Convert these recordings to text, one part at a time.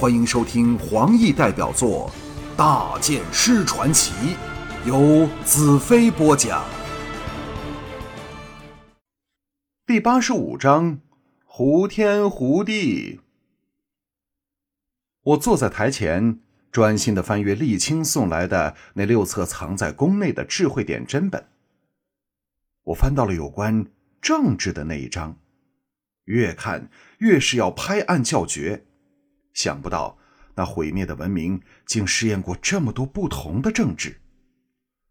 欢迎收听黄奕代表作《大剑师传奇》，由子飞播讲。第八十五章：胡天胡地。我坐在台前，专心的翻阅沥青送来的那六册藏在宫内的智慧点真本。我翻到了有关政治的那一章，越看越是要拍案叫绝。想不到，那毁灭的文明竟试验过这么多不同的政治：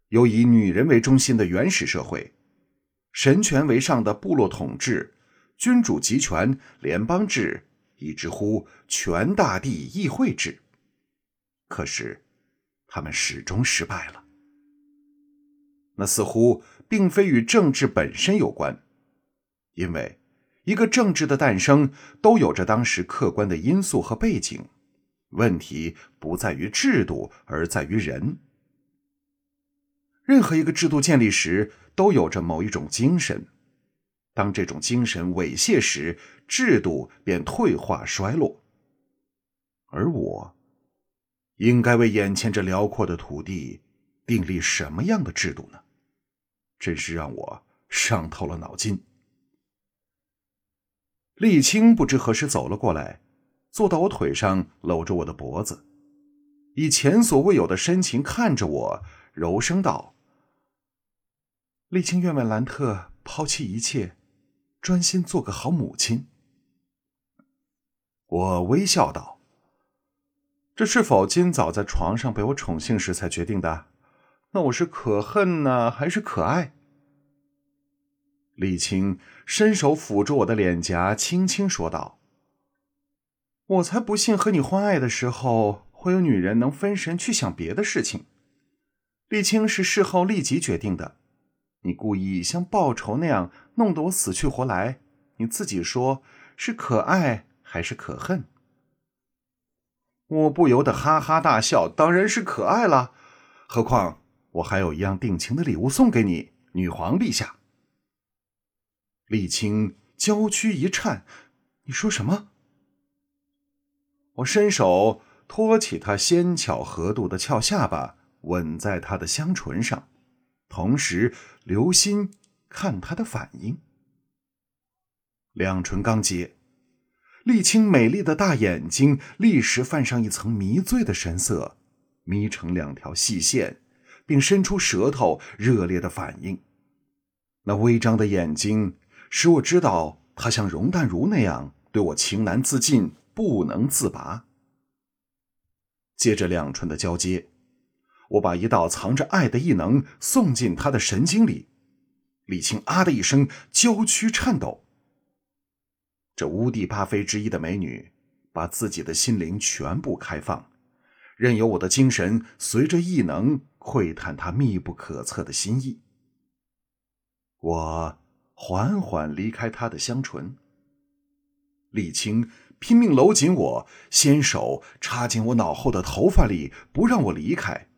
有以女人为中心的原始社会，神权为上的部落统治，君主集权联邦制，以至乎全大地议会制。可是，他们始终失败了。那似乎并非与政治本身有关，因为。一个政治的诞生都有着当时客观的因素和背景，问题不在于制度，而在于人。任何一个制度建立时都有着某一种精神，当这种精神猥亵时，制度便退化衰落。而我，应该为眼前这辽阔的土地订立什么样的制度呢？真是让我伤透了脑筋。沥青不知何时走了过来，坐到我腿上，搂着我的脖子，以前所未有的深情看着我，柔声道：“沥青愿为兰特抛弃一切，专心做个好母亲。”我微笑道：“这是否今早在床上被我宠幸时才决定的？那我是可恨呢，还是可爱？”沥青伸手抚着我的脸颊，轻轻说道：“我才不信和你欢爱的时候，会有女人能分神去想别的事情。沥青是事后立即决定的，你故意像报仇那样弄得我死去活来，你自己说是可爱还是可恨？”我不由得哈哈大笑，当然是可爱了。何况我还有一样定情的礼物送给你，女皇陛下。沥青娇躯一颤，你说什么？我伸手托起她纤巧合度的翘下巴，吻在她的香唇上，同时留心看她的反应。两唇刚接，沥青美丽的大眼睛立时泛上一层迷醉的神色，眯成两条细线，并伸出舌头，热烈的反应。那微张的眼睛。使我知道，他像容淡如那样对我情难自禁，不能自拔。接着两唇的交接，我把一道藏着爱的异能送进他的神经里。李青啊的一声，娇躯颤抖。这乌帝八妃之一的美女，把自己的心灵全部开放，任由我的精神随着异能窥探她密不可测的心意。我。缓缓离开他的香唇，李青拼命搂紧我，纤手插进我脑后的头发里，不让我离开，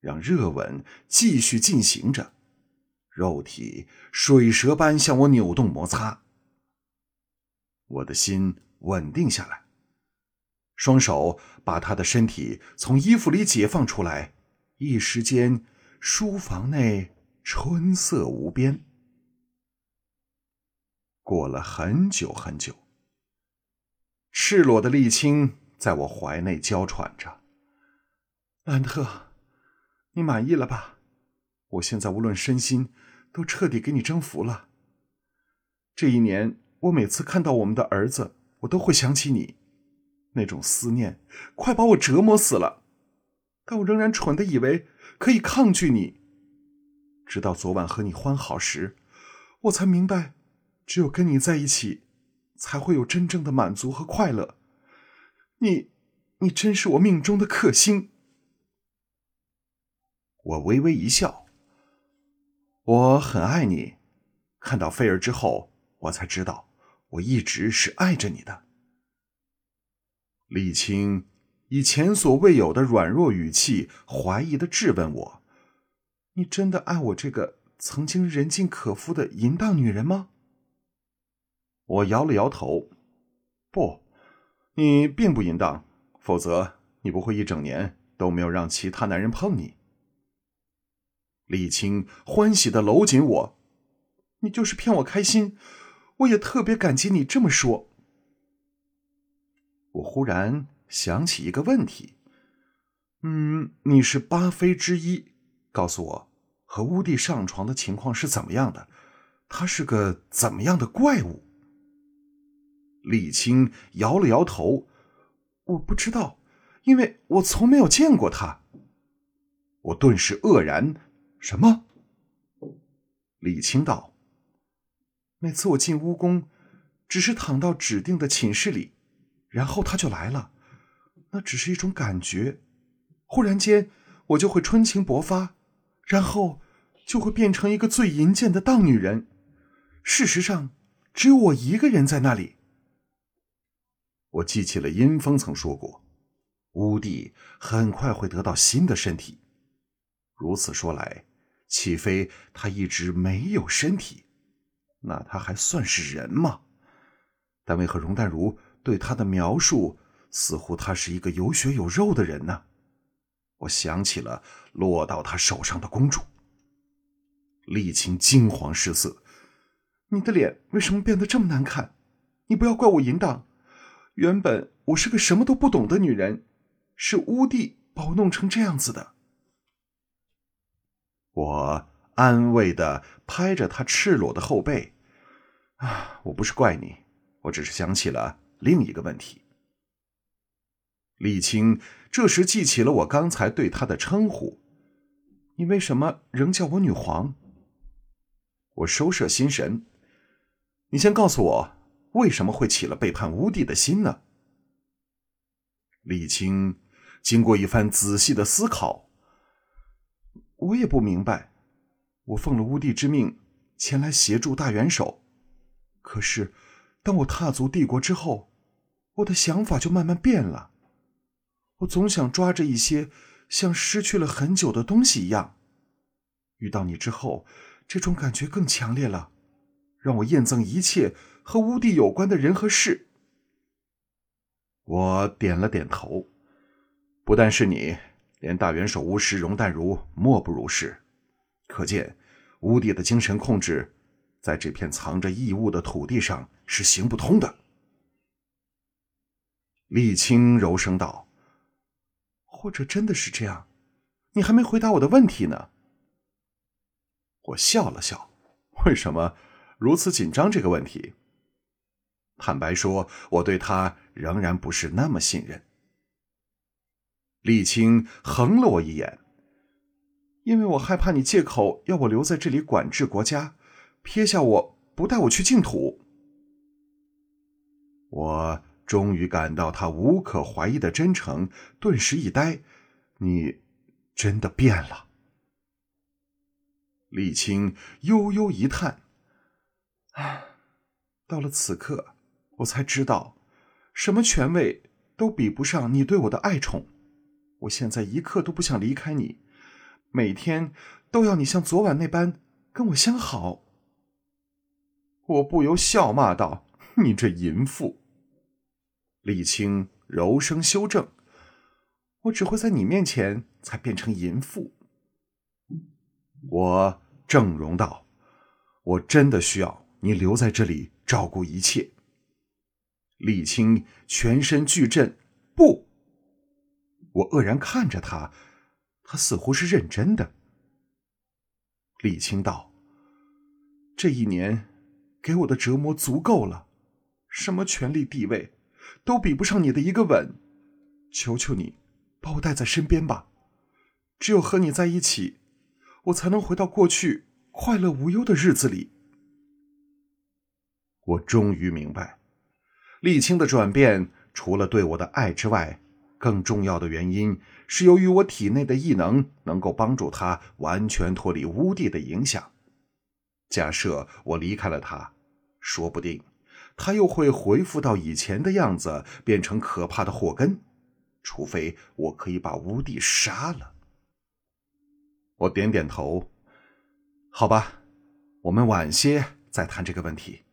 让热吻继续进行着，肉体水蛇般向我扭动摩擦。我的心稳定下来，双手把他的身体从衣服里解放出来，一时间，书房内春色无边。过了很久很久，赤裸的沥青在我怀内娇喘着。兰特，你满意了吧？我现在无论身心都彻底给你征服了。这一年，我每次看到我们的儿子，我都会想起你，那种思念快把我折磨死了。但我仍然蠢的以为可以抗拒你，直到昨晚和你欢好时，我才明白。只有跟你在一起，才会有真正的满足和快乐。你，你真是我命中的克星。我微微一笑。我很爱你。看到菲儿之后，我才知道，我一直是爱着你的。李青以前所未有的软弱语气，怀疑的质问我：“你真的爱我这个曾经人尽可夫的淫荡女人吗？”我摇了摇头，不，你并不淫荡，否则你不会一整年都没有让其他男人碰你。李青欢喜的搂紧我，你就是骗我开心，我也特别感激你这么说。我忽然想起一个问题，嗯，你是八妃之一，告诉我和乌帝上床的情况是怎么样的？他是个怎么样的怪物？李青摇了摇头，我不知道，因为我从没有见过他。我顿时愕然。什么？李清道。每次我进屋宫，只是躺到指定的寝室里，然后他就来了。那只是一种感觉，忽然间我就会春情勃发，然后就会变成一个最淫贱的荡女人。事实上，只有我一个人在那里。我记起了阴风曾说过，乌帝很快会得到新的身体。如此说来。岂非他一直没有身体？那他还算是人吗？但为何容淡如对他的描述似乎他是一个有血有肉的人呢？我想起了落到他手上的公主。丽青惊慌失色：“你的脸为什么变得这么难看？你不要怪我淫荡。原本我是个什么都不懂的女人，是乌帝把我弄成这样子的。”我安慰的拍着他赤裸的后背，啊，我不是怪你，我只是想起了另一个问题。李青这时记起了我刚才对他的称呼，你为什么仍叫我女皇？我收摄心神，你先告诉我，为什么会起了背叛乌帝的心呢？李青经过一番仔细的思考。我也不明白，我奉了乌帝之命前来协助大元首，可是当我踏足帝国之后，我的想法就慢慢变了。我总想抓着一些像失去了很久的东西一样。遇到你之后，这种感觉更强烈了，让我厌憎一切和乌帝有关的人和事。我点了点头，不但是你。连大元首巫师容淡如莫不如是，可见乌帝的精神控制，在这片藏着异物的土地上是行不通的。李青柔声道：“或者真的是这样？你还没回答我的问题呢。”我笑了笑：“为什么如此紧张这个问题？坦白说，我对他仍然不是那么信任。”沥青横了我一眼，因为我害怕你借口要我留在这里管制国家，撇下我不带我去净土。我终于感到他无可怀疑的真诚，顿时一呆。你真的变了。沥青悠悠一叹：“啊，到了此刻，我才知道，什么权位都比不上你对我的爱宠。”我现在一刻都不想离开你，每天都要你像昨晚那般跟我相好。我不由笑骂道：“你这淫妇！”李青柔声修正：“我只会在你面前才变成淫妇。”我正容道：“我真的需要你留在这里照顾一切。”李青全身巨震：“不！”我愕然看着他，他似乎是认真的。李青道：“这一年给我的折磨足够了，什么权力地位，都比不上你的一个吻。求求你，把我带在身边吧，只有和你在一起，我才能回到过去快乐无忧的日子里。”我终于明白，沥青的转变，除了对我的爱之外。更重要的原因是，由于我体内的异能能够帮助他完全脱离乌帝的影响。假设我离开了他，说不定他又会恢复到以前的样子，变成可怕的祸根。除非我可以把乌帝杀了。我点点头，好吧，我们晚些再谈这个问题。